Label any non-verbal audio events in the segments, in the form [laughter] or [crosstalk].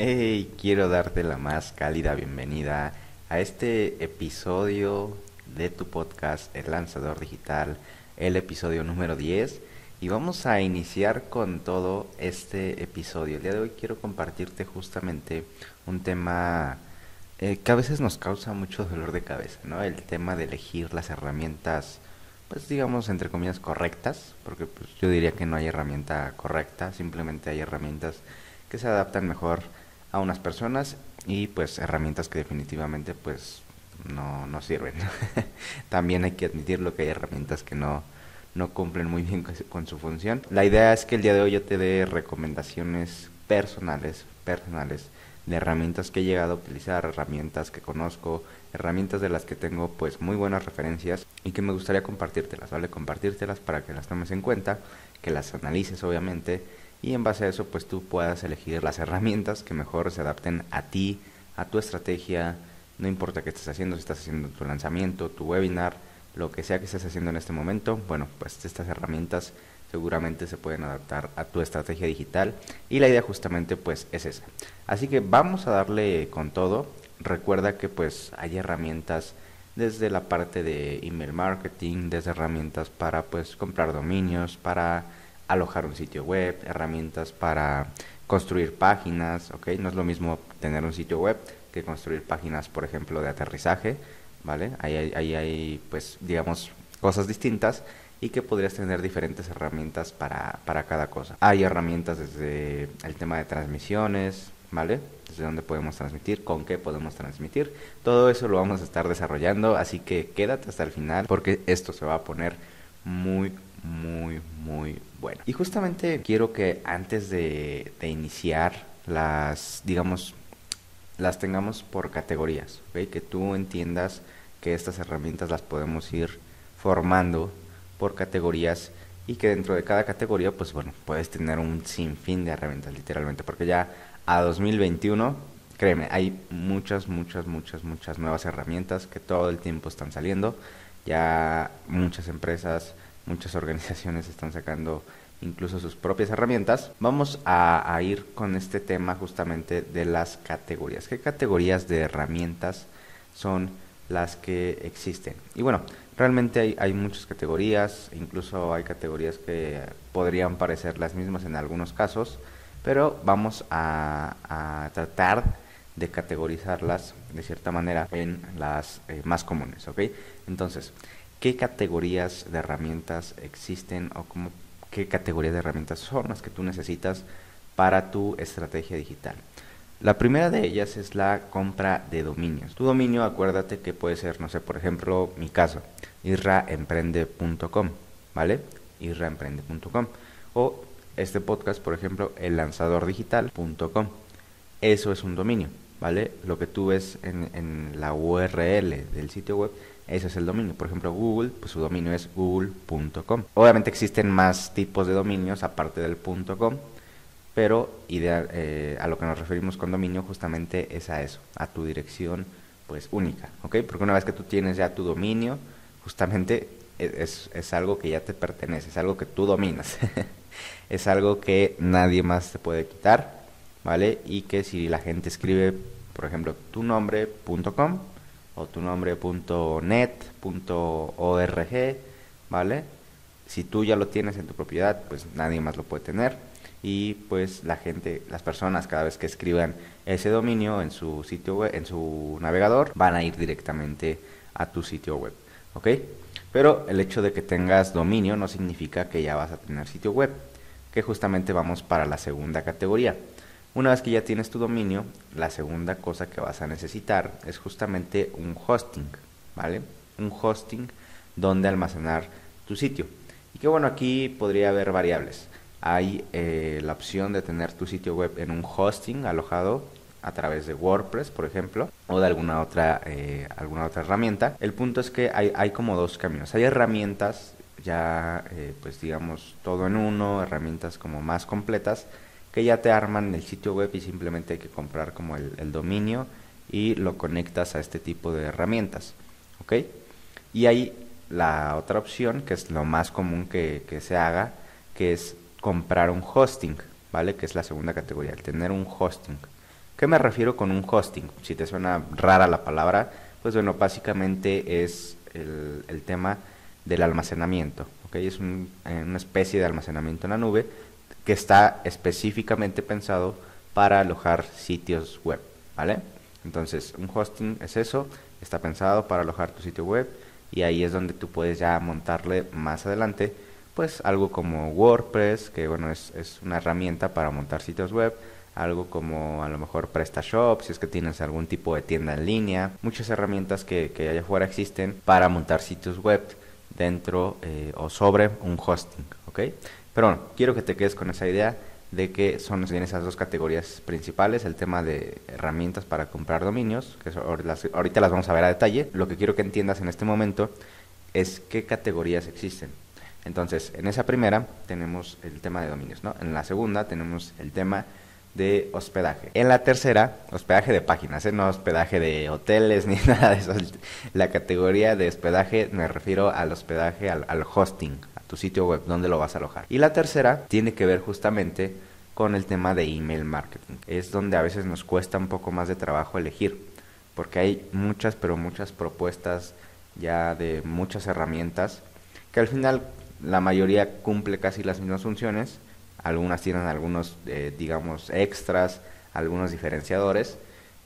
Hey, quiero darte la más cálida bienvenida a este episodio de tu podcast El Lanzador Digital, el episodio número 10. Y vamos a iniciar con todo este episodio. El día de hoy quiero compartirte justamente un tema eh, que a veces nos causa mucho dolor de cabeza, ¿no? El tema de elegir las herramientas, pues digamos, entre comillas, correctas, porque pues, yo diría que no hay herramienta correcta, simplemente hay herramientas que se adaptan mejor a unas personas y pues herramientas que definitivamente pues no, no sirven. [laughs] También hay que admitir lo que hay herramientas que no, no cumplen muy bien con su función. La idea es que el día de hoy yo te dé recomendaciones personales, personales, de herramientas que he llegado a utilizar, herramientas que conozco, herramientas de las que tengo pues muy buenas referencias y que me gustaría compartírtelas, ¿vale? Compartírtelas para que las tomes en cuenta, que las analices obviamente y en base a eso pues tú puedas elegir las herramientas que mejor se adapten a ti, a tu estrategia, no importa qué estés haciendo, si estás haciendo tu lanzamiento, tu webinar, lo que sea que estés haciendo en este momento, bueno, pues estas herramientas seguramente se pueden adaptar a tu estrategia digital y la idea justamente pues es esa. Así que vamos a darle con todo. Recuerda que pues hay herramientas desde la parte de email marketing, desde herramientas para pues comprar dominios, para alojar un sitio web, herramientas para construir páginas, ¿ok? No es lo mismo tener un sitio web que construir páginas, por ejemplo, de aterrizaje, ¿vale? Ahí hay, ahí hay pues, digamos, cosas distintas y que podrías tener diferentes herramientas para, para cada cosa. Hay herramientas desde el tema de transmisiones, ¿vale? Desde dónde podemos transmitir, con qué podemos transmitir. Todo eso lo vamos a estar desarrollando, así que quédate hasta el final porque esto se va a poner muy, muy, muy bueno. Y justamente quiero que antes de, de iniciar las, digamos, las tengamos por categorías, que tú entiendas que estas herramientas las podemos ir formando por categorías y que dentro de cada categoría, pues bueno, puedes tener un sinfín de herramientas literalmente, porque ya a 2021, créeme, hay muchas, muchas, muchas, muchas nuevas herramientas que todo el tiempo están saliendo, ya muchas empresas, muchas organizaciones están sacando incluso sus propias herramientas. Vamos a, ir con este tema justamente de las categorías. ¿Qué categorías de herramientas son las que existen? Y bueno, Realmente hay, hay, muchas categorías, incluso hay categorías que podrían parecer las mismas en algunos casos, pero vamos a, a tratar de categorizarlas de cierta manera en las eh, más comunes, ¿ok? Entonces, ¿qué categorías de herramientas existen o cómo, qué categorías de herramientas son las que tú necesitas para tu estrategia digital? La primera de ellas es la compra de dominios. Tu dominio, acuérdate que puede ser, no sé, por ejemplo, mi caso, irraemprende.com, ¿vale? irraemprende.com. O este podcast, por ejemplo, ellanzadordigital.com. Eso es un dominio, ¿vale? Lo que tú ves en, en la URL del sitio web, ese es el dominio. Por ejemplo, Google, pues su dominio es google.com. Obviamente existen más tipos de dominios aparte del .com, pero ideal, eh, a lo que nos referimos con dominio justamente es a eso, a tu dirección pues única, ¿ok? Porque una vez que tú tienes ya tu dominio, justamente e, es, es algo que ya te pertenece, es algo que tú dominas, [laughs] es algo que nadie más te puede quitar, ¿vale? Y que si la gente escribe, por ejemplo, tu nombre.com o tu nombre.net.org, ¿vale? Si tú ya lo tienes en tu propiedad, pues nadie más lo puede tener y pues la gente, las personas cada vez que escriban ese dominio en su sitio web, en su navegador, van a ir directamente a tu sitio web, ¿ok? Pero el hecho de que tengas dominio no significa que ya vas a tener sitio web, que justamente vamos para la segunda categoría. Una vez que ya tienes tu dominio, la segunda cosa que vas a necesitar es justamente un hosting, ¿vale? Un hosting donde almacenar tu sitio. Y que bueno, aquí podría haber variables hay eh, la opción de tener tu sitio web en un hosting alojado a través de WordPress, por ejemplo, o de alguna otra, eh, alguna otra herramienta. El punto es que hay, hay como dos caminos. Hay herramientas ya, eh, pues digamos, todo en uno, herramientas como más completas, que ya te arman el sitio web y simplemente hay que comprar como el, dominio y lo conectas a este tipo de herramientas. ¿Ok? Y hay la otra opción, que es lo más común que, se haga, que es comprar un hosting, ¿vale? Que es la segunda categoría, el tener un hosting. ¿Qué me refiero con un hosting? Si te suena rara la palabra, pues bueno, básicamente es el, tema del almacenamiento. ¿okay? Es eh, una especie de almacenamiento en la nube que está específicamente pensado para alojar sitios web. ¿vale? Entonces, un hosting es eso, está pensado para alojar tu sitio web y ahí es donde tú puedes ya montarle más adelante pues algo como WordPress, que bueno, es, es una herramienta para montar sitios web, algo como a lo mejor PrestaShop, si es que tienes algún tipo de tienda en línea, muchas herramientas que, que allá afuera existen para montar sitios web dentro eh, o sobre un hosting, ¿ok? Pero bueno, quiero que te quedes con esa idea de que son esas dos categorías principales, el tema de herramientas para comprar dominios, que ahorita las vamos a ver a detalle. Lo que quiero que entiendas en este momento es qué categorías existen. Entonces, en esa primera tenemos el tema de dominios, ¿no? En la segunda tenemos el tema de hospedaje. En la tercera, hospedaje de páginas, ¿eh? no hospedaje de hoteles [laughs] ni nada de eso. La categoría de hospedaje me refiero al hospedaje, al, al hosting, tu sitio web, donde lo vas a alojar. Y la tercera tiene que ver justamente con el tema de email marketing. Es donde a veces nos cuesta un poco más de trabajo elegir, porque hay muchas, pero muchas propuestas ya de muchas herramientas que al final la mayoría cumple casi las mismas funciones, algunas tienen algunos, eh, digamos, extras, algunos diferenciadores,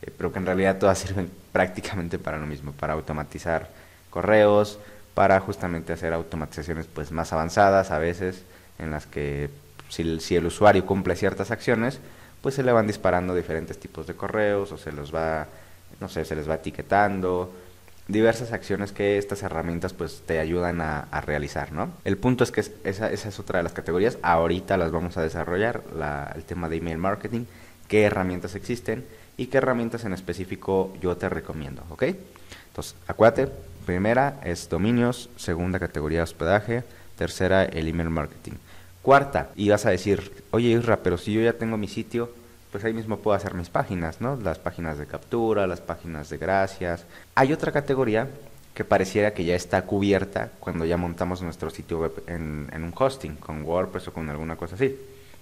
eh, pero que en realidad todas [laughs] sirven prácticamente para lo mismo, para automatizar correos, para justamente hacer automatizaciones pues más avanzadas a veces, en las que si, el usuario cumple ciertas acciones, pues se le van disparando diferentes tipos de correos o se los va, no sé, se les va etiquetando, diversas acciones que estas herramientas pues te ayudan a, realizar, ¿no? El punto es que esa, esa, es otra de las categorías, ahorita las vamos a desarrollar, la, el tema de email marketing, qué herramientas existen y qué herramientas en específico yo te recomiendo, ¿ok? Entonces, acuérdate, primera es dominios, segunda categoría hospedaje, tercera el email marketing. Cuarta, y vas a decir, oye Isra, pero si yo ya tengo mi sitio, pues ahí mismo puedo hacer mis páginas, ¿no? Las páginas de captura, las páginas de gracias. Hay otra categoría que pareciera que ya está cubierta cuando ya montamos nuestro sitio web en, un hosting, con WordPress o con alguna cosa así.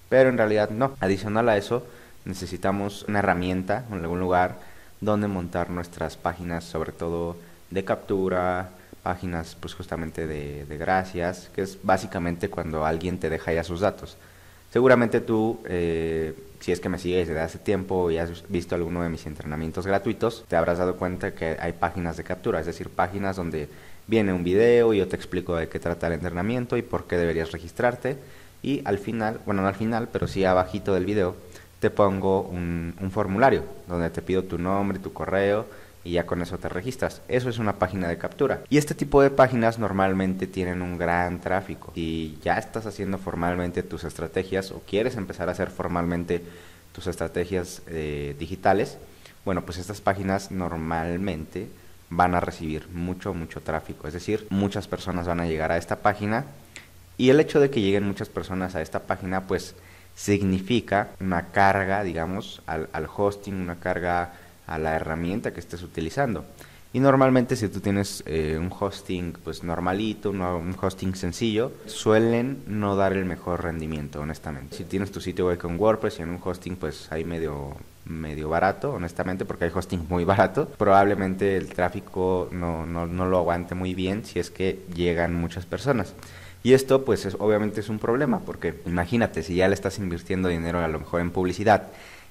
Pero en realidad no. Adicional a eso, necesitamos una herramienta en algún lugar donde montar nuestras páginas, sobre todo de captura, páginas pues justamente de, de gracias, que es básicamente cuando alguien te deja ya sus datos. Seguramente tú, eh, si es que me sigues desde hace tiempo y has visto alguno de mis entrenamientos gratuitos, te habrás dado cuenta que hay páginas de captura, es decir, páginas donde viene un video y yo te explico de qué trata el entrenamiento y por qué deberías registrarte. Y al final, bueno, no al final, pero sí abajito del video, te pongo un, un formulario donde te pido tu nombre, tu correo y ya con eso te registras. Eso es una página de captura. Y este tipo de páginas normalmente tienen un gran tráfico. Si ya estás haciendo formalmente tus estrategias o quieres empezar a hacer formalmente tus estrategias eh, digitales, bueno, pues estas páginas normalmente van a recibir mucho, mucho tráfico. Es decir, muchas personas van a llegar a esta página y el hecho de que lleguen muchas personas a esta página, pues significa una carga, digamos, al, al hosting, una carga a la herramienta que estés utilizando. Y normalmente si tú tienes eh, un hosting pues normalito, un hosting sencillo, suelen no dar el mejor rendimiento, honestamente. Si tienes tu sitio web con WordPress y en un hosting pues hay medio medio barato, honestamente, porque hay hosting muy barato, probablemente el tráfico no, no, no lo aguante muy bien si es que llegan muchas personas. Y esto pues es, obviamente es un problema, porque imagínate, si ya le estás invirtiendo dinero a lo mejor en publicidad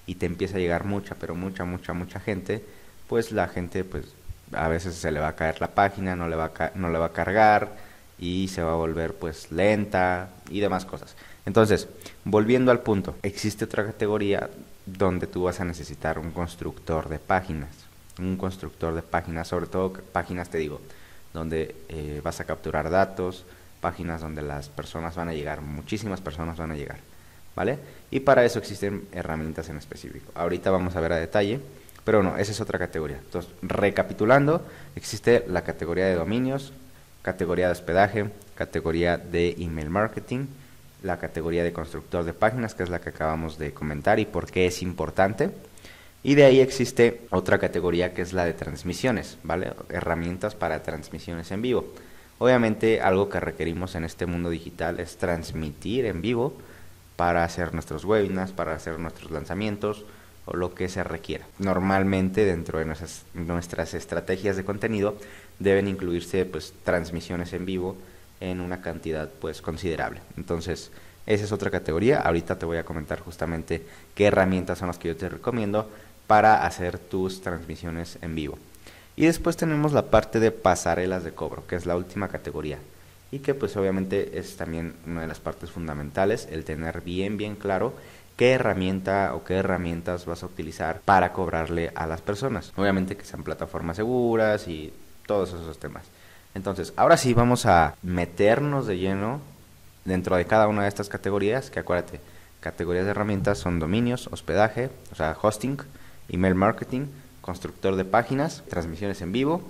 y te empieza a llegar mucha, pero mucha, mucha, mucha gente, pues la gente pues a veces se le va a caer la página, no le va a, no le va a cargar y se va a volver pues lenta y demás cosas. Entonces, volviendo al punto, existe otra categoría donde tú vas a necesitar un constructor de páginas, un constructor de páginas, sobre todo páginas te digo, donde eh, vas a capturar datos, páginas donde las personas van a llegar, muchísimas personas van a llegar. Y para eso existen herramientas en específico. Ahorita vamos a ver a detalle, pero no, esa es otra categoría. Entonces, recapitulando, existe la categoría de dominios, categoría de hospedaje, categoría de email marketing, la categoría de constructor de páginas, que es la que acabamos de comentar y por qué es importante. Y de ahí existe otra categoría que es la de transmisiones. Herramientas para transmisiones en vivo. Obviamente algo que requerimos en este mundo digital es transmitir en vivo para hacer nuestros webinars, para hacer nuestros lanzamientos o lo que se requiera. Normalmente dentro de nuestras, estrategias de contenido deben incluirse pues transmisiones en vivo en una cantidad pues considerable. Entonces, esa es otra categoría. Ahorita te voy a comentar justamente qué herramientas son las que yo te recomiendo para hacer tus transmisiones en vivo. Y después tenemos la parte de pasarelas de cobro, que es la última categoría. Y que pues obviamente es también una de las partes fundamentales, el tener bien, bien claro qué herramienta o qué herramientas vas a utilizar para cobrarle a las personas. Obviamente que sean plataformas seguras y todos esos temas. Entonces, ahora sí vamos a meternos de lleno dentro de cada una de estas categorías, que acuérdate, categorías de herramientas son dominios, hospedaje, o sea, hosting, email marketing, constructor de páginas, transmisiones en vivo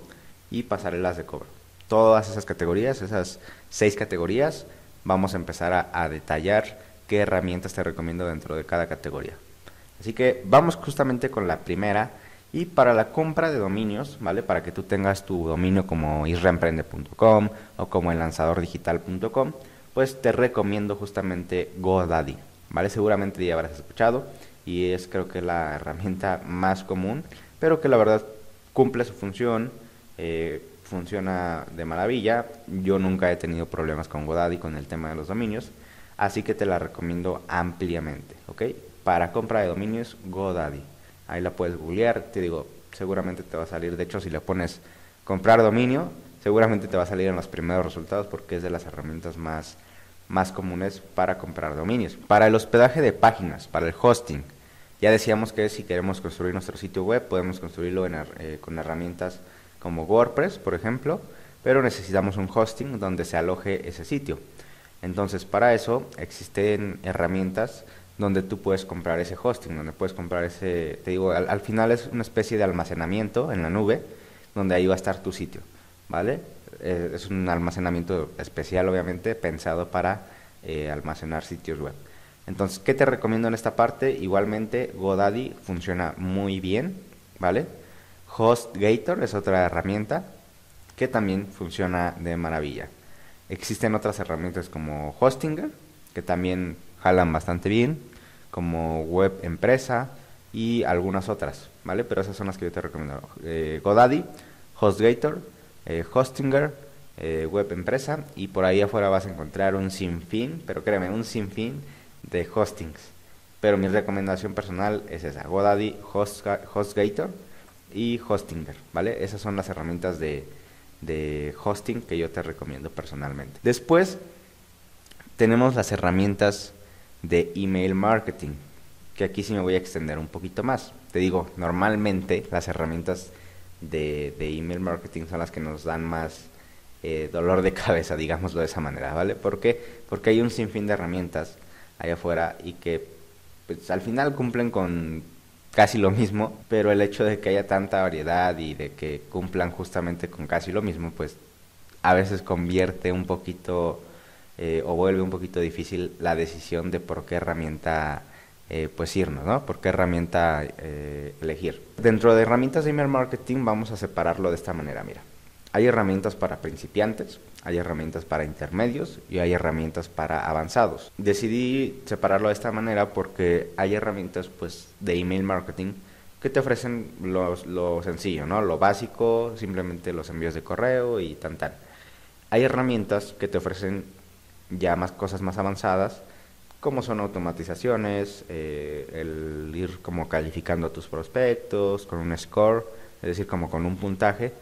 y pasarelas de cobro. Todas esas categorías, esas seis categorías, vamos a empezar a, detallar qué herramientas te recomiendo dentro de cada categoría. Así que vamos justamente con la primera, y para la compra de dominios, ¿vale? Para que tú tengas tu dominio como isreemprende.com o como el lanzadordigital.com, pues te recomiendo justamente GoDaddy, ¿vale? Seguramente ya habrás escuchado y es creo que la herramienta más común, pero que la verdad cumple su función, eh, funciona de maravilla. Yo nunca he tenido problemas con GoDaddy con el tema de los dominios, así que te la recomiendo ampliamente, ¿ok? Para compra de dominios, GoDaddy. Ahí la puedes googlear, te digo, seguramente te va a salir. De hecho, si le pones comprar dominio, seguramente te va a salir en los primeros resultados porque es de las herramientas más, más comunes para comprar dominios. Para el hospedaje de páginas, para el hosting, ya decíamos que si queremos construir nuestro sitio web, podemos construirlo eh, con herramientas como WordPress, por ejemplo, pero necesitamos un hosting donde se aloje ese sitio. Entonces, para eso existen herramientas donde tú puedes comprar ese hosting, donde puedes comprar ese, te digo, al, final es una especie de almacenamiento en la nube, donde ahí va a estar tu sitio, ¿vale? Eh, es un almacenamiento especial, obviamente, pensado para eh, almacenar sitios web. Entonces, ¿qué te recomiendo en esta parte? Igualmente, GoDaddy funciona muy bien, ¿vale? HostGator es otra herramienta que también funciona de maravilla. Existen otras herramientas como Hostinger, que también jalan bastante bien como web empresa y algunas otras, ¿vale? Pero esas son las que yo te recomiendo. Eh, GoDaddy, HostGator, eh, Hostinger, eh, web empresa y por ahí afuera vas a encontrar un sinfín, pero créeme, un sinfín de hostings. Pero mi recomendación personal es esa, GoDaddy, HostGator y Hostinger, ¿vale? Esas son las herramientas de, de hosting que yo te recomiendo personalmente. Después tenemos las herramientas de email marketing, que aquí sí me voy a extender un poquito más. Te digo, normalmente las herramientas de, email marketing son las que nos dan más eh, dolor de [laughs] cabeza, digámoslo de esa manera, ¿vale? ¿Por qué? Porque hay un sinfín de herramientas allá afuera y que pues, al final cumplen con casi lo mismo, pero el hecho de que haya tanta variedad y de que cumplan justamente con casi lo mismo, pues a veces convierte un poquito eh, o vuelve un poquito difícil la decisión de por qué herramienta eh, pues irnos, ¿no? Por qué herramienta eh, elegir. Dentro de herramientas de email marketing vamos a separarlo de esta manera, mira. Hay herramientas para principiantes, hay herramientas para intermedios y hay herramientas para avanzados. Decidí separarlo de esta manera porque hay herramientas pues de email marketing que te ofrecen lo, lo sencillo, ¿no? Lo básico, simplemente los envíos de correo y tan tan. Hay herramientas que te ofrecen ya más cosas más avanzadas, como son automatizaciones, eh, el ir como calificando tus prospectos con un score, es decir, como con un puntaje,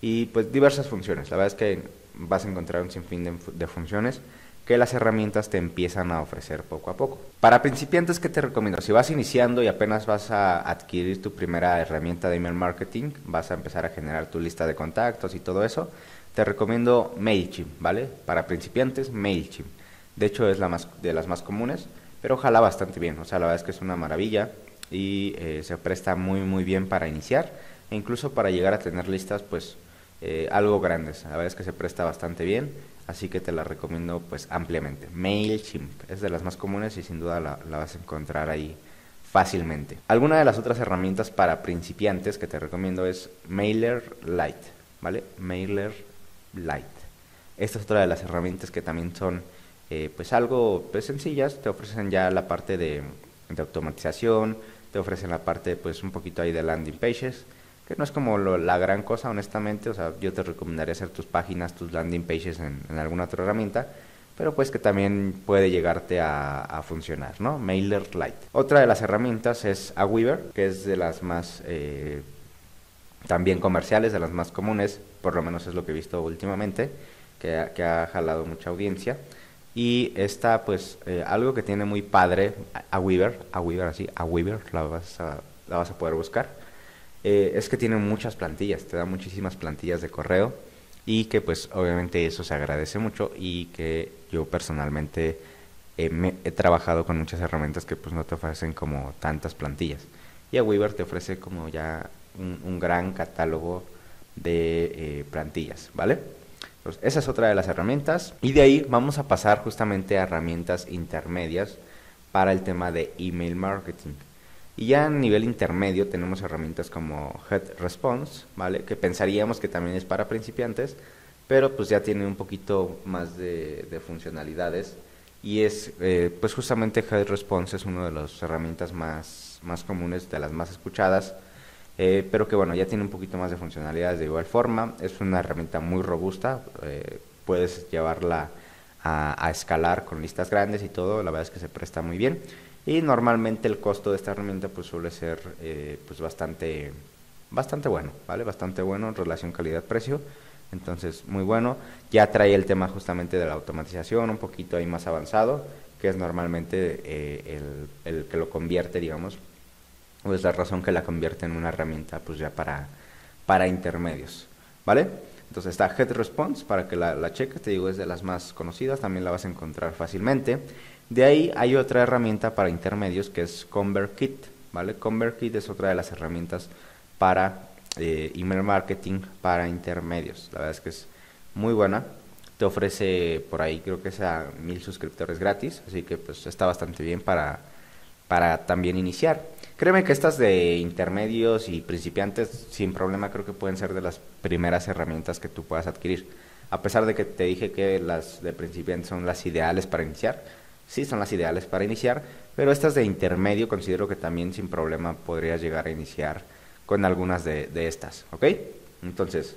y pues diversas funciones. La verdad es que vas a encontrar un sinfín de, de funciones que las herramientas te empiezan a ofrecer poco a poco. Para principiantes, ¿qué te recomiendo? Si vas iniciando y apenas vas a adquirir tu primera herramienta de email marketing, vas a empezar a generar tu lista de contactos y todo eso, te recomiendo MailChimp, ¿vale? Para principiantes, MailChimp. De hecho, es la más, de las más comunes, pero ojalá bastante bien. O sea, la verdad es que es una maravilla y eh, se presta muy, muy bien para iniciar e incluso para llegar a tener listas, pues, eh, algo grandes. La verdad es que se presta bastante bien, así que te la recomiendo, pues, ampliamente. MailChimp es de las más comunes y sin duda la, vas a encontrar ahí fácilmente. Alguna de las otras herramientas para principiantes que te recomiendo es MailerLite, ¿vale? Mailer Light. Esta es otra de las herramientas que también son eh, pues algo pues, sencillas, te ofrecen ya la parte de, automatización, te ofrecen la parte pues un poquito ahí de landing pages, que no es como la gran cosa honestamente, o sea, yo te recomendaría hacer tus páginas, tus landing pages en, alguna otra herramienta, pero pues que también puede llegarte a, funcionar, ¿no? MailerLite. Otra de las herramientas es Aweaver, que es de las más eh, también comerciales, de las más comunes, por lo menos es lo que he visto últimamente, que ha, jalado mucha audiencia. Y está pues eh, algo que tiene muy padre, Aweaver, Aweaver así, Aweaver, la vas a, la vas a poder buscar, eh, es que tiene muchas plantillas, te da muchísimas plantillas de correo y que pues obviamente eso se agradece mucho y que yo personalmente he trabajado con muchas herramientas que pues no te ofrecen como tantas plantillas. Y a Weaver te ofrece como ya un, gran catálogo de eh, plantillas, ¿vale? Entonces, esa es otra de las herramientas. Y de ahí vamos a pasar justamente a herramientas intermedias para el tema de email marketing. Y ya a nivel intermedio tenemos herramientas como Head Response, ¿vale? Que pensaríamos que también es para principiantes, pero pues ya tiene un poquito más de, funcionalidades. Y es, eh, pues justamente Head Response es una de las herramientas más, más comunes, de las más escuchadas eh, pero que bueno, ya tiene un poquito más de funcionalidades de igual forma. Es una herramienta muy robusta, eh, puedes llevarla a, escalar con listas grandes y todo, la verdad es que se presta muy bien. Y normalmente el costo de esta herramienta pues suele ser eh, pues bastante, bastante bueno, ¿vale? Bastante bueno en relación calidad-precio. Entonces, muy bueno. Ya trae el tema justamente de la automatización, un poquito ahí más avanzado, que es normalmente el, el que lo convierte, digamos, o es la razón que la convierte en una herramienta pues ya para, para intermedios, ¿vale? Entonces está Head Response para que la, la cheques, te digo, es de las más conocidas, también la vas a encontrar fácilmente. De ahí hay otra herramienta para intermedios que es ConvertKit, ¿vale? ConvertKit es otra de las herramientas para eh, email marketing para intermedios. La verdad es que es muy buena. Te ofrece por ahí, creo que es a mil suscriptores gratis, así que pues está bastante bien para, para también iniciar. Créeme que estas de intermedios y principiantes, sin problema, creo que pueden ser de las primeras herramientas que tú puedas adquirir. A pesar de que te dije que las de principiantes son las ideales para iniciar, sí son las ideales para iniciar, pero estas de intermedio considero que también sin problema podrías llegar a iniciar con algunas de, estas, ¿ok? Entonces,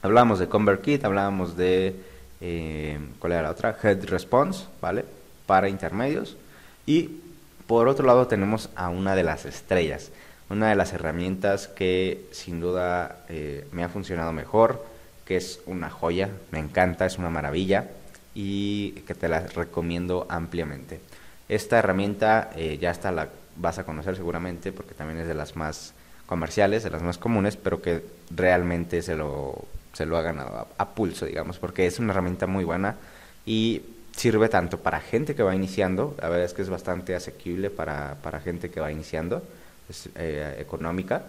hablábamos de ConvertKit, hablábamos de, eh, ¿cuál era la otra? Head Response, ¿vale? Para intermedios. Y por otro lado tenemos a una de las estrellas, una de las herramientas que sin duda eh, me ha funcionado mejor, que es una joya, me encanta, es una maravilla y que te la recomiendo ampliamente. Esta herramienta eh, ya está la vas a conocer seguramente porque también es de las más comerciales, de las más comunes, pero que realmente se lo, se lo ha ganado a pulso, digamos, porque es una herramienta muy buena y sirve tanto para gente que va iniciando, la verdad es que es bastante asequible para, para gente que va iniciando, es eh, económica,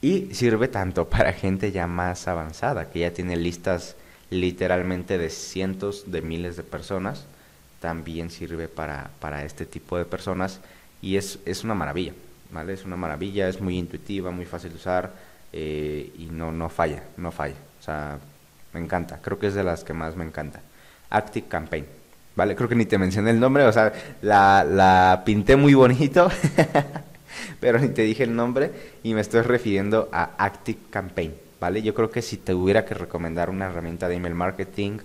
y sirve tanto [laughs] para gente ya más avanzada, que ya tiene listas literalmente de cientos de miles de personas, también sirve para, para este tipo de personas y es, es una maravilla, ¿vale? Es una maravilla, es muy intuitiva, muy fácil de usar eh, y no, no falla, no falla. O sea, me encanta, creo que es de las que más me encanta. Active Campaign. ¿Vale? Creo que ni te mencioné el nombre, o sea, la, la pinté muy bonito, [laughs] pero ni te dije el nombre y me estoy refiriendo a Active Campaign. ¿Vale? Yo creo que si te hubiera que recomendar una herramienta de email marketing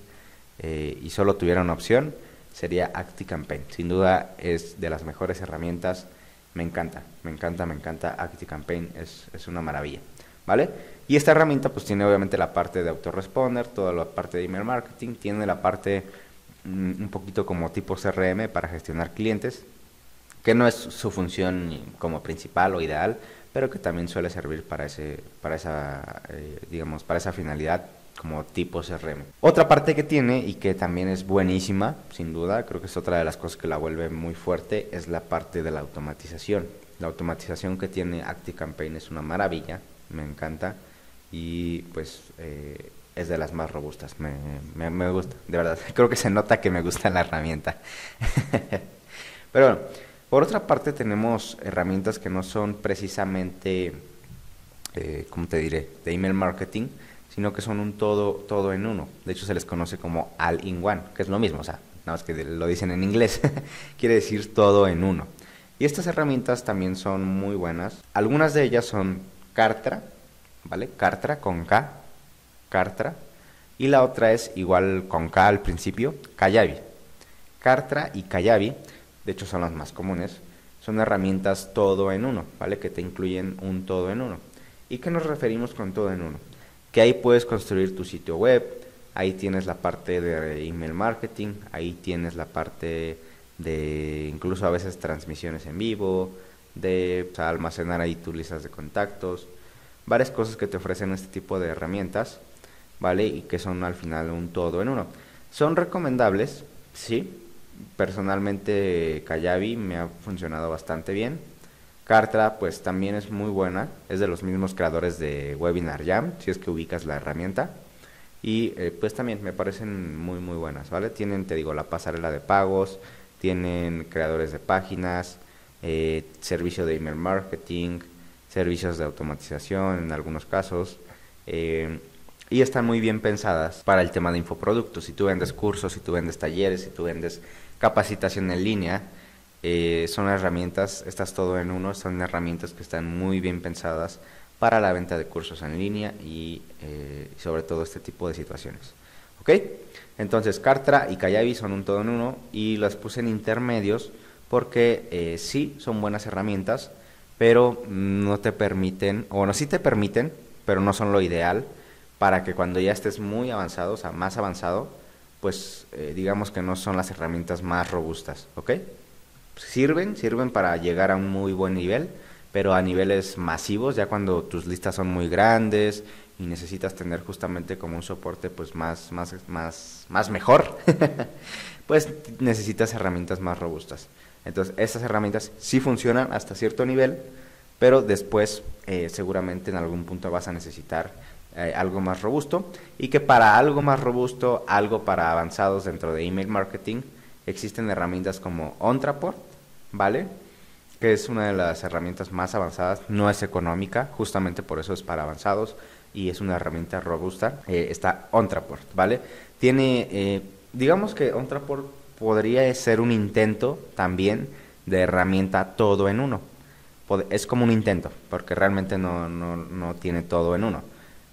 eh, y solo tuviera una opción, sería Active Campaign. Sin duda es de las mejores herramientas. Me encanta, me encanta, me encanta. Active Campaign es, es una maravilla. ¿Vale? Y esta herramienta pues tiene obviamente la parte de autoresponder, toda la parte de email marketing, tiene la parte mm, un poquito como tipo CRM para gestionar clientes, que no es su función como principal o ideal, pero que también suele servir para ese para esa eh, digamos para esa finalidad como tipo CRM. Otra parte que tiene y que también es buenísima, sin duda, creo que es otra de las cosas que la vuelve muy fuerte, es la parte de la automatización. La automatización que tiene ActiveCampaign es una maravilla, me encanta y pues eh, es de las más robustas. Me, me, gusta, de verdad. [laughs] Creo que se nota que me gusta la herramienta. [laughs] Pero bueno, por otra parte tenemos herramientas que no son precisamente, eh, ¿cómo te diré?, de email marketing, sino que son un todo, todo en uno. De hecho se les conoce como all-in-one, que es lo mismo, o sea, nada más que lo dicen en inglés, [laughs] quiere decir todo en uno. Y estas herramientas también son muy buenas. Algunas de ellas son Cartra, ¿vale? Cartra con K, Cartra. Y la otra es igual con K al principio, Kayabi. Cartra y Kayabi, de hecho son las más comunes, son herramientas todo en uno, ¿vale? Que te incluyen un todo en uno. ¿Y qué nos referimos con todo en uno? Que ahí puedes construir tu sitio web, ahí tienes la parte de email marketing, ahí tienes la parte de incluso a veces transmisiones en vivo, de almacenar ahí tus listas de contactos, varias cosas que te ofrecen este tipo de herramientas, ¿vale? Y que son al final un todo en uno. Son recomendables, sí. Personalmente Kayabi me ha funcionado bastante bien. Cartra pues también es muy buena, es de los mismos creadores de Webinar Jam, si es que ubicas la herramienta. Y eh, pues también me parecen muy muy buenas, ¿vale? Tienen, te digo, la pasarela de pagos, tienen creadores de páginas, eh, servicio de email marketing, servicios de automatización en algunos casos. Eh, y están muy bien pensadas para el tema de infoproductos. Si tú vendes cursos, si tú vendes talleres, si tú vendes capacitación en línea, eh, son herramientas, estás todo en uno, son herramientas que están muy bien pensadas para la venta de cursos en línea y eh, sobre todo este tipo de situaciones. ¿Ok? Entonces, Cartra y Kayabi son un todo en uno y las puse en intermedios porque sí son buenas herramientas, pero no te permiten, o bueno, sí te permiten, pero no son lo ideal para que cuando ya estés muy avanzado, o sea, más avanzado, pues eh, digamos que no son las herramientas más robustas, ¿ok? Sirven, sirven para llegar a un muy buen nivel, pero a niveles masivos, ya cuando tus listas son muy grandes y necesitas tener justamente como un soporte pues más, más, más, más mejor, [laughs] pues necesitas herramientas más robustas. Entonces, estas herramientas sí funcionan hasta cierto nivel, pero después eh, seguramente en algún punto vas a necesitar eh, algo más robusto y que para algo más robusto, algo para avanzados dentro de email marketing, existen herramientas como Ontraport, ¿vale? Que es una de las herramientas más avanzadas, no es económica, justamente por eso es para avanzados y es una herramienta robusta. Eh, está Ontraport, ¿vale? Tiene, digamos que Ontraport podría ser un intento también de herramienta todo en uno. Es como un intento, porque realmente no, no, no tiene todo en uno.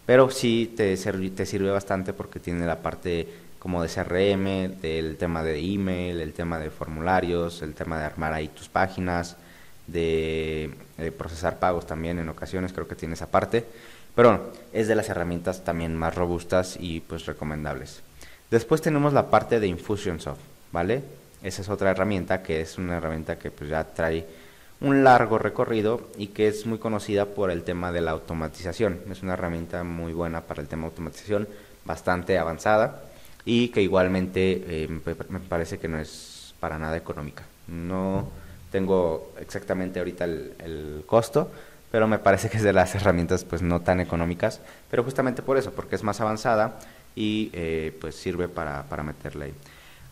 Pero sí te, sirve bastante porque tiene la parte como de CRM, del tema de email, el tema de formularios, el tema de armar ahí tus páginas, de, procesar pagos también en ocasiones, creo que tiene esa parte. Pero es de las herramientas también más robustas y pues recomendables. Después tenemos la parte de Infusionsoft. ¿Vale? Esa es otra herramienta que es una herramienta que pues ya trae un largo recorrido y que es muy conocida por el tema de la automatización. Es una herramienta muy buena para el tema de automatización, bastante avanzada y que igualmente eh, me parece que no es para nada económica. No tengo exactamente ahorita el, costo, pero me parece que es de las herramientas pues no tan económicas, pero justamente por eso, porque es más avanzada y eh, pues sirve para, para meterle ahí.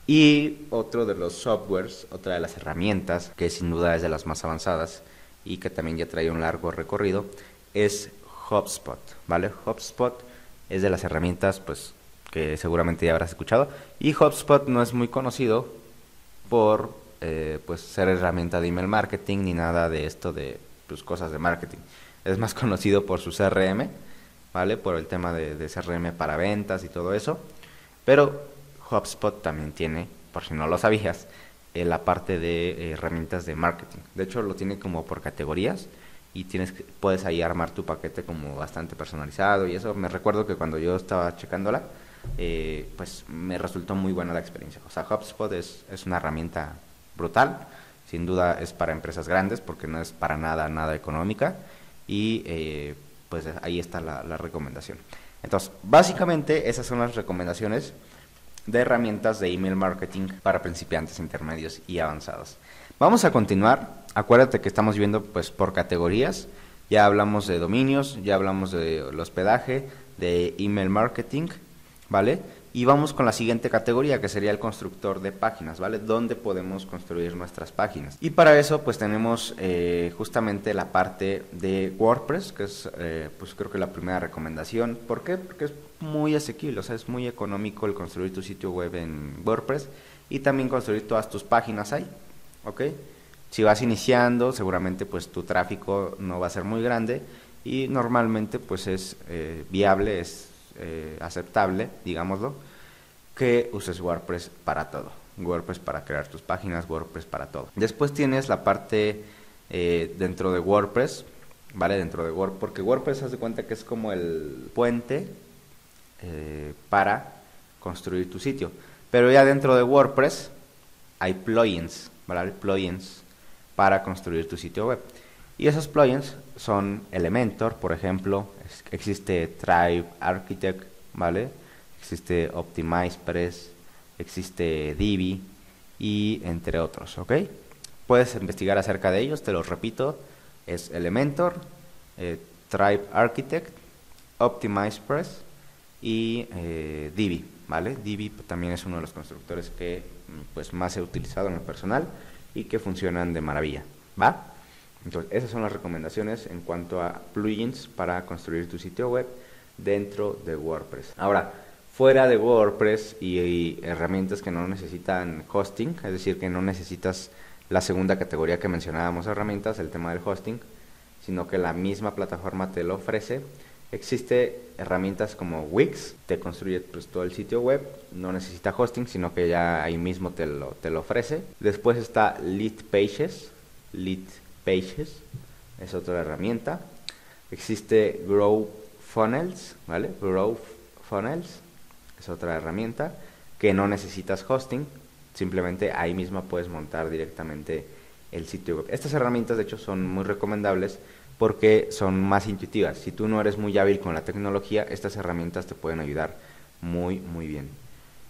Y otro de los softwares, otra de las herramientas, que sin duda es de las más avanzadas y que también ya trae un largo recorrido, es HubSpot, ¿vale? HubSpot es de las herramientas, pues, que seguramente ya habrás escuchado. Y HubSpot no es muy conocido por, eh, pues, ser herramienta de email marketing ni nada de esto de, pues, cosas de marketing. Es más [laughs] conocido por su CRM, ¿vale? Por el tema de, de CRM para ventas y todo eso. Pero HubSpot también tiene, por si no lo sabías, eh, la parte de eh, herramientas de marketing. De hecho, lo tiene como por categorías y puedes ahí armar tu paquete como bastante personalizado y eso me recuerdo que cuando yo estaba checándola, eh, pues me resultó muy buena la experiencia. O sea, HubSpot es, una herramienta brutal, sin duda es para empresas grandes porque no es para nada, nada económica y pues ahí está la recomendación. Entonces, básicamente esas son las recomendaciones de herramientas de email marketing para principiantes, intermedios y avanzados. Vamos a continuar. Acuérdate que estamos viendo pues por categorías. Ya hablamos de dominios, ya hablamos de hospedaje, de email marketing, ¿vale? Y vamos con la siguiente categoría, que sería el constructor de páginas, ¿vale? Donde podemos construir nuestras páginas. Y para eso, pues tenemos eh, justamente la parte de WordPress, que es, eh, pues creo que la primera recomendación. ¿Por qué? Porque es muy asequible, o sea, es muy económico el construir tu sitio web en WordPress y también construir todas tus páginas ahí, ¿ok? Si vas iniciando, seguramente pues tu tráfico no va a ser muy grande y normalmente pues es eh, viable, es aceptable, digámoslo, que uses WordPress para todo. WordPress para crear tus páginas, WordPress para todo. Después tienes la parte eh, dentro de WordPress, ¿vale? Dentro de WordPress, porque WordPress hace cuenta que es como el puente para construir tu sitio. Pero ya dentro de WordPress hay plugins, ¿vale? Plugins para construir tu sitio web. Y esos plugins son Elementor, por ejemplo, existe Tribe Architect, ¿vale? Existe OptimizePress, existe Divi y entre otros, ¿ok? Puedes investigar acerca de ellos, te los repito, es Elementor, eh, Tribe Architect, OptimizePress y eh, Divi, ¿vale? Divi también es uno de los constructores que pues, más he utilizado en el personal y que funcionan de maravilla, ¿va? Entonces, esas son las recomendaciones en cuanto a plugins para construir tu sitio web dentro de WordPress. Ahora, fuera de WordPress y, herramientas que no necesitan hosting, es decir, que no necesitas la segunda categoría que mencionábamos herramientas, el tema del hosting, sino que la misma plataforma te lo ofrece. Existe herramientas como Wix, te construye pues, todo el sitio web, no necesita hosting, sino que ya ahí mismo te lo, te lo ofrece. Después está Lead Pages, Lead Pages, es otra herramienta. Existe Grow Funnels, ¿vale? Grow Funnels es otra herramienta que no necesitas hosting, simplemente ahí mismo puedes montar directamente el sitio web. Estas herramientas de hecho son muy recomendables porque son más intuitivas. Si tú no eres muy hábil con la tecnología, estas herramientas te pueden ayudar muy muy bien.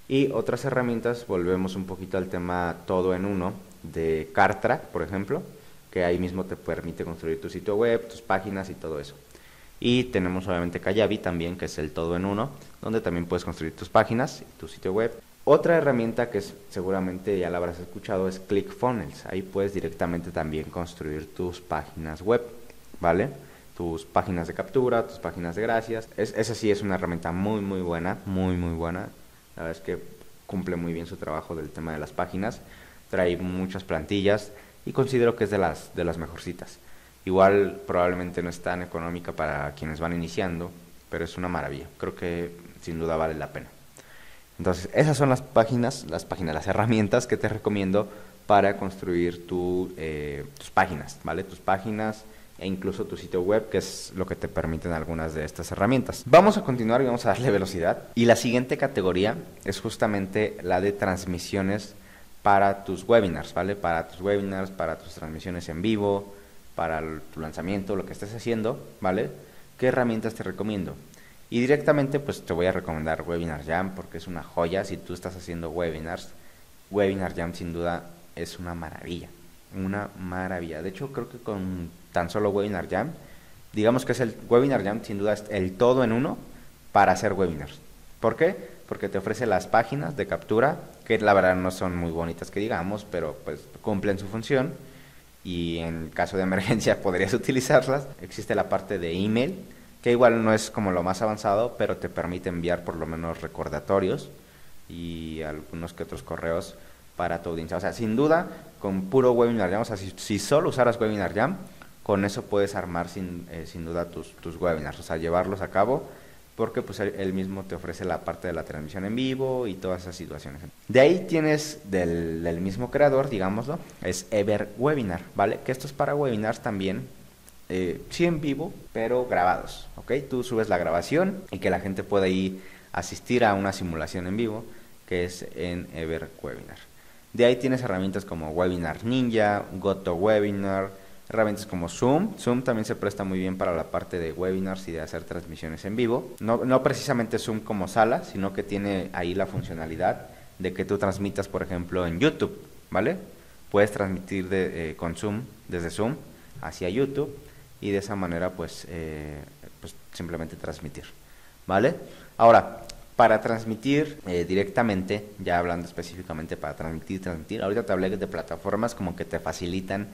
Y otras herramientas, volvemos un poquito al tema todo en uno de Cartrack, por ejemplo, que ahí mismo te permite construir tu sitio web, tus páginas y todo eso. Y tenemos obviamente Kayabi también, que es el todo en uno, donde también puedes construir tus páginas tu sitio web. Otra herramienta que seguramente ya la habrás escuchado es ClickFunnels. Ahí puedes directamente también construir tus páginas web, ¿vale? Tus páginas de captura, tus páginas de gracias. Es, esa sí es una herramienta muy, muy buena, muy, muy buena. La verdad es que cumple muy bien su trabajo del tema de las páginas. Trae muchas plantillas y considero que es de las, de las mejorcitas. Igual probablemente no es tan económica para quienes van iniciando, pero es una maravilla. Creo que sin duda vale la pena. Entonces, esas son las páginas, las páginas, las herramientas que te recomiendo para construir eh, tus páginas, ¿vale? Tus páginas e incluso tu sitio web, que es lo que te permiten algunas de estas herramientas. Vamos a continuar y vamos a darle velocidad. Y la siguiente categoría es justamente la de transmisiones para tus webinars, ¿vale? Para tus webinars, para tus transmisiones en vivo, para tu lanzamiento, lo que estés haciendo, ¿vale? ¿Qué herramientas te recomiendo? Y directamente pues te voy a recomendar Webinar Jam porque es una joya si tú estás haciendo webinars. Webinar Jam sin duda es una maravilla, una maravilla. De hecho creo que con tan solo Webinar Jam, digamos que es el Webinar Jam sin duda es el todo en uno para hacer webinars. ¿Por qué? Porque te ofrece las páginas de captura que la verdad no son muy bonitas que digamos, pero pues cumplen su función y en caso de emergencia [laughs] podrías utilizarlas. Existe la parte de email, que igual no es como lo más avanzado, pero te permite enviar por lo menos recordatorios y algunos que otros correos para tu audiencia. O sea, sin duda, con puro Webinar Jam, o sea, si, solo usaras Webinar Jam, con eso puedes armar sin, eh, sin duda tus, tus webinars, o sea, llevarlos a cabo porque pues él, mismo te ofrece la parte de la transmisión en vivo y todas esas situaciones. De ahí tienes del, mismo creador, digámoslo, es Ever Webinar, ¿vale? Que esto es para webinars también, eh, sí en vivo, pero grabados, ¿ok? Tú subes la grabación y que la gente pueda ir asistir a una simulación en vivo, que es en Ever Webinar. De ahí tienes herramientas como Webinar Ninja, GoToWebinar, herramientas como Zoom. Zoom también se presta muy bien para la parte de webinars y de hacer transmisiones en vivo. No, no precisamente Zoom como sala, sino que tiene ahí la funcionalidad de que tú transmitas, por ejemplo, en YouTube, ¿vale? Puedes transmitir de, eh, con Zoom, desde Zoom hacia YouTube y de esa manera pues, eh, pues simplemente transmitir, ¿vale? Ahora, para transmitir eh, directamente, ya hablando específicamente para transmitir, transmitir, ahorita te hablé de plataformas como que te facilitan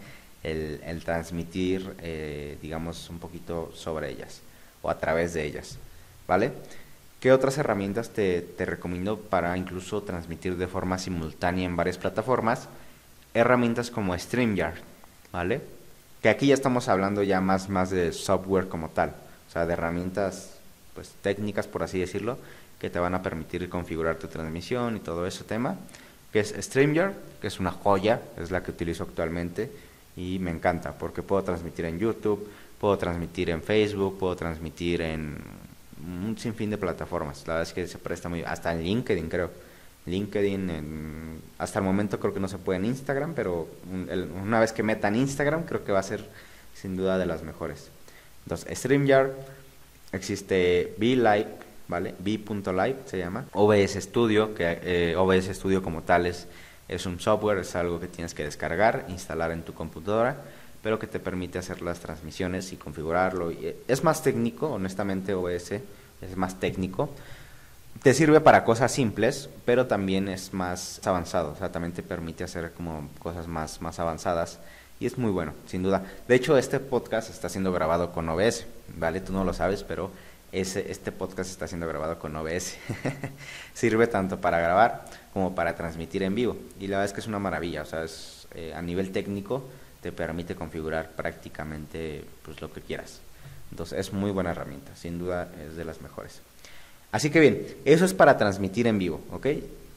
el, transmitir, eh, digamos, un poquito sobre ellas o a través de ellas, ¿vale? ¿Qué otras herramientas te, te recomiendo para incluso transmitir de forma simultánea en varias plataformas? Herramientas como StreamYard, ¿vale? Que aquí ya estamos hablando ya más, más de software como tal, o sea, de herramientas pues técnicas, por así decirlo, que te van a permitir configurar tu transmisión y todo ese tema, que es StreamYard, que es una joya, es la que utilizo actualmente y me encanta porque puedo transmitir en YouTube, puedo transmitir en Facebook, puedo transmitir en un sinfín de plataformas. La verdad es que se presta muy hasta en LinkedIn creo. LinkedIn, hasta el momento creo que no se puede en Instagram, pero una vez que metan Instagram creo que va a ser sin duda de las mejores. Entonces, StreamYard, existe VLive, ¿vale? V.live se llama. OBS Studio, que eh, OBS Studio como tal es, es un software, es algo que tienes que descargar, instalar en tu computadora pero que te permite hacer las transmisiones y configurarlo. Eh, es más técnico, honestamente OBS es más técnico. Te sirve para cosas simples, pero también es más avanzado, o sea, también te permite hacer como cosas más, más avanzadas y es muy bueno, sin duda. De hecho, este podcast está siendo grabado con OBS, ¿vale? Tú no lo sabes, pero este podcast está siendo grabado con OBS. [laughs] Sirve tanto para grabar como para transmitir en vivo. Y la verdad es que es una maravilla, o sea, es, eh, a nivel técnico te permite configurar prácticamente pues, lo que quieras. Entonces es muy buena herramienta, sin duda es de las mejores. Así que bien, eso es para transmitir en vivo, ¿ok?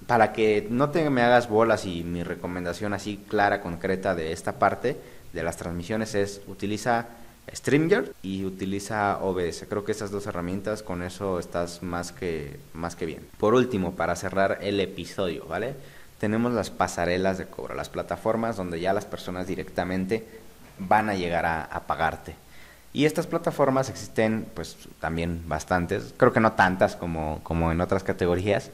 Para que no te me hagas bolas y mi recomendación así clara, concreta de esta parte de las transmisiones es utiliza StreamYard y utiliza OBS. Creo que esas dos herramientas con eso estás más que más que bien. Por último, para cerrar el episodio, ¿vale? tenemos las pasarelas de cobro, las plataformas donde ya las personas directamente van a llegar a, pagarte. Y estas plataformas existen pues también bastantes, creo que no tantas como, como en otras categorías,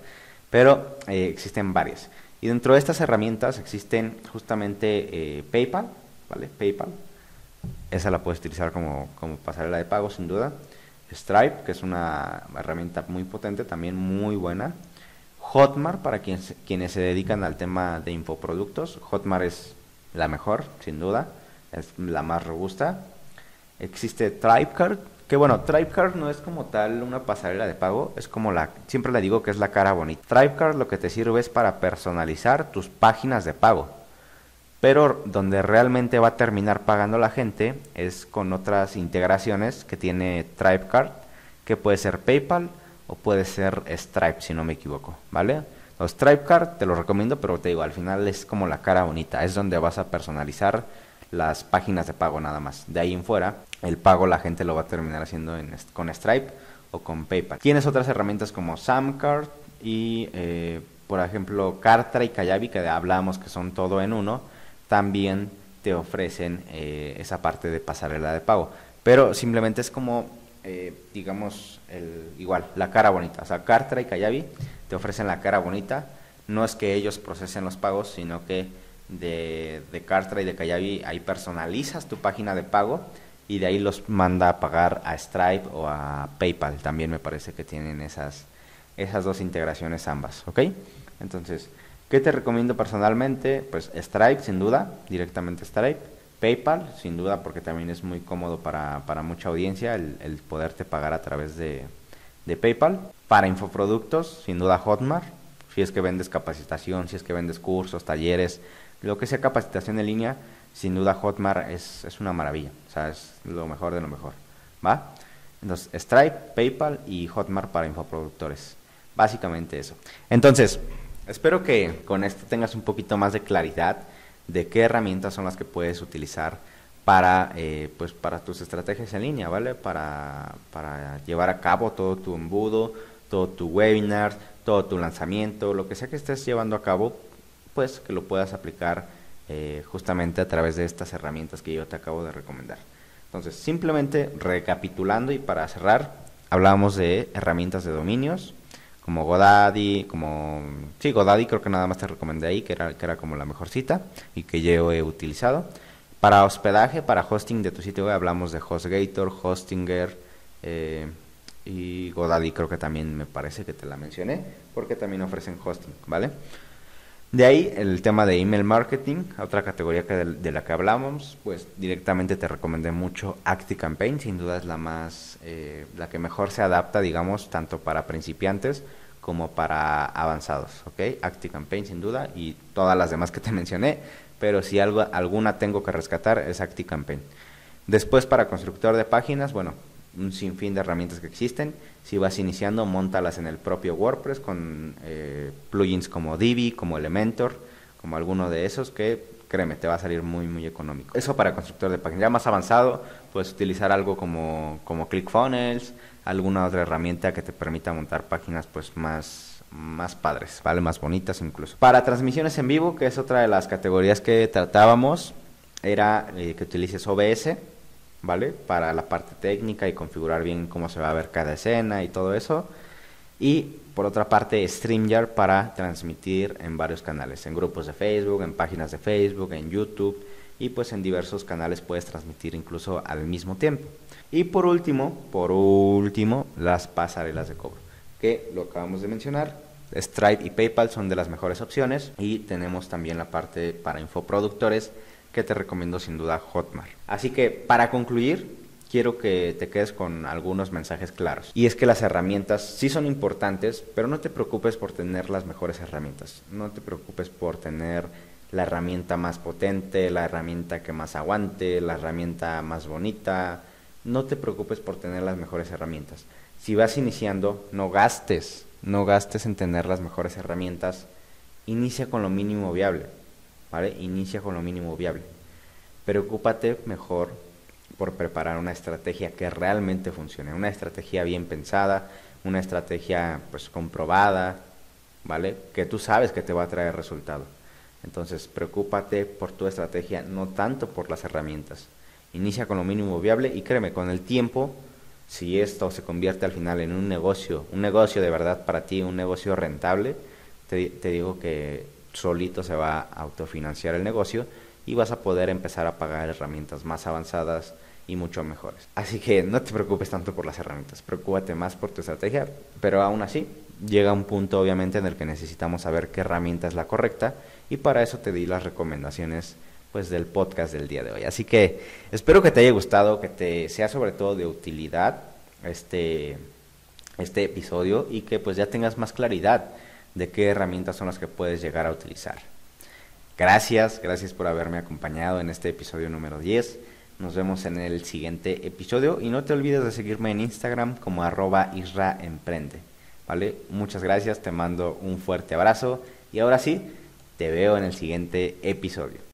pero eh, existen varias. Y dentro de estas herramientas existen justamente eh, PayPal, ¿vale? PayPal, esa la puedes utilizar como, como pasarela de pago sin duda. Stripe, que es una herramienta muy potente, también muy buena. Hotmart para quienes, quienes se dedican al tema de infoproductos. Hotmart es la mejor, sin duda, es la más robusta. Existe Tribecard, que bueno, Tribecard no es como tal una pasarela de pago, es como la, siempre le digo que es la cara bonita. Tribecard lo que te sirve es para personalizar tus páginas de pago. Pero donde realmente va a terminar pagando la gente es con otras integraciones que tiene Tribecard, que puede ser PayPal, o puede ser Stripe, si no me equivoco, ¿vale? Los Stripe Card te lo recomiendo, pero te digo, al final es como la cara bonita, es donde vas a personalizar las páginas de pago nada más. De ahí en fuera, el pago la gente lo va a terminar haciendo con Stripe o con PayPal. Tienes otras herramientas como Samcard y, eh, por ejemplo, Cartra y Kayabi, que hablábamos que son todo en uno, también te ofrecen eh, esa parte de pasarela de pago. Pero simplemente es como eh, digamos, el, igual, la cara bonita. O sea, Cartra y Kayabi te ofrecen la cara bonita. No es que ellos procesen los pagos, sino que de, Cartra y de Kayabi ahí personalizas tu página de pago y de ahí los manda a pagar a Stripe o a PayPal. También me parece que tienen esas, esas dos integraciones ambas, ¿ok? Entonces, ¿qué te recomiendo personalmente? Pues Stripe, sin duda, directamente Stripe. PayPal, sin duda, porque también es muy cómodo para, mucha audiencia el, poderte pagar a través de, PayPal. Para infoproductos, sin duda Hotmart, si es que vendes capacitación, si es que vendes cursos, talleres, lo que sea capacitación en línea, sin duda Hotmart es, es una maravilla, o sea, es lo mejor de lo mejor, ¿va? Entonces, Stripe, PayPal y Hotmart para infoproductores, básicamente eso. Entonces, espero que con esto tengas un poquito más de claridad de qué herramientas son las que puedes utilizar para, eh, pues para tus estrategias en línea, ¿vale? Para, para llevar a cabo todo tu embudo, todo tu webinar, todo tu lanzamiento, lo que sea que estés llevando a cabo, pues que lo puedas aplicar eh, justamente a través de estas herramientas que yo te acabo de recomendar. Entonces, simplemente recapitulando y para cerrar, hablábamos de herramientas de dominios, como Godaddy, como... Sí, Godaddy creo que nada más te recomendé ahí, que era, que era como la mejor cita y que yo he utilizado. Para hospedaje, para hosting de tu sitio web, hablamos de HostGator, Hostinger eh, y Godaddy creo que también me parece que te la mencioné, porque también ofrecen hosting, ¿vale? De ahí el tema de email marketing, otra categoría que de, la que hablamos, pues directamente te recomendé mucho ActiCampaign, sin duda es la más, eh, la que mejor se adapta, digamos, tanto para principiantes como para avanzados, ¿ok? ActiveCampaign sin duda y todas las demás que te [laughs] mencioné, pero si algo, alguna tengo que rescatar es ActiveCampaign. Después para constructor de páginas, bueno, un sinfín de herramientas que existen. Si vas iniciando, montalas en el propio WordPress con eh, plugins como Divi, como Elementor, como alguno de esos que créeme, te va a salir muy, muy económico. Eso para constructor de páginas. Ya más avanzado, puedes utilizar algo como, como ClickFunnels, alguna otra herramienta que te permita montar páginas pues más, más padres, ¿vale? Más bonitas incluso. Para transmisiones en vivo, que es otra de las categorías que tratábamos, era eh, que utilices OBS, ¿vale? Para la parte técnica y configurar bien cómo se va a ver cada escena y todo eso. Y por otra parte, StreamYard para transmitir en varios canales, en grupos de Facebook, en páginas de Facebook, en YouTube y pues en diversos canales puedes transmitir incluso al mismo tiempo. Y por último, por último, las pasarelas de cobro, que lo acabamos de mencionar. Stripe y PayPal son de las mejores opciones y tenemos también la parte para infoproductores que te recomiendo sin duda Hotmart. Así que para concluir, quiero que te quedes con algunos mensajes claros. Y es que las herramientas sí son importantes, pero no te preocupes por tener las mejores herramientas. No te preocupes por tener la herramienta más potente, la herramienta que más aguante, la herramienta más bonita, no te preocupes por tener las mejores herramientas. Si vas iniciando, no gastes, no gastes en tener las mejores herramientas. Inicia con lo mínimo viable, ¿vale? Inicia con lo mínimo viable. Preocúpate mejor por preparar una estrategia que realmente funcione, una estrategia bien pensada, una estrategia pues comprobada, ¿vale? Que tú sabes que te va a traer resultado. Entonces, preocúpate por tu estrategia, no tanto por las herramientas inicia con lo mínimo viable y créeme, con el tiempo, si esto se convierte al final en un negocio, un negocio de verdad para ti, un negocio rentable, te, digo que solito se va a autofinanciar el negocio y vas a poder empezar a pagar herramientas más avanzadas y mucho mejores. Así que no te preocupes tanto por las herramientas, preocúpate más por tu estrategia, pero aún así llega un punto obviamente en el que necesitamos saber qué herramienta es la correcta y para eso te di las recomendaciones pues del podcast del día de hoy. Así que espero que te haya gustado, que te sea sobre todo de utilidad este, este episodio y que pues ya tengas más claridad de qué herramientas son las que puedes llegar a utilizar. Gracias, gracias por haberme acompañado en este episodio número 10. Nos vemos en el siguiente episodio y no te olvides de seguirme en Instagram como arroba israemprende. ¿Vale? Muchas gracias, te mando un fuerte abrazo y ahora sí, te veo en el siguiente episodio.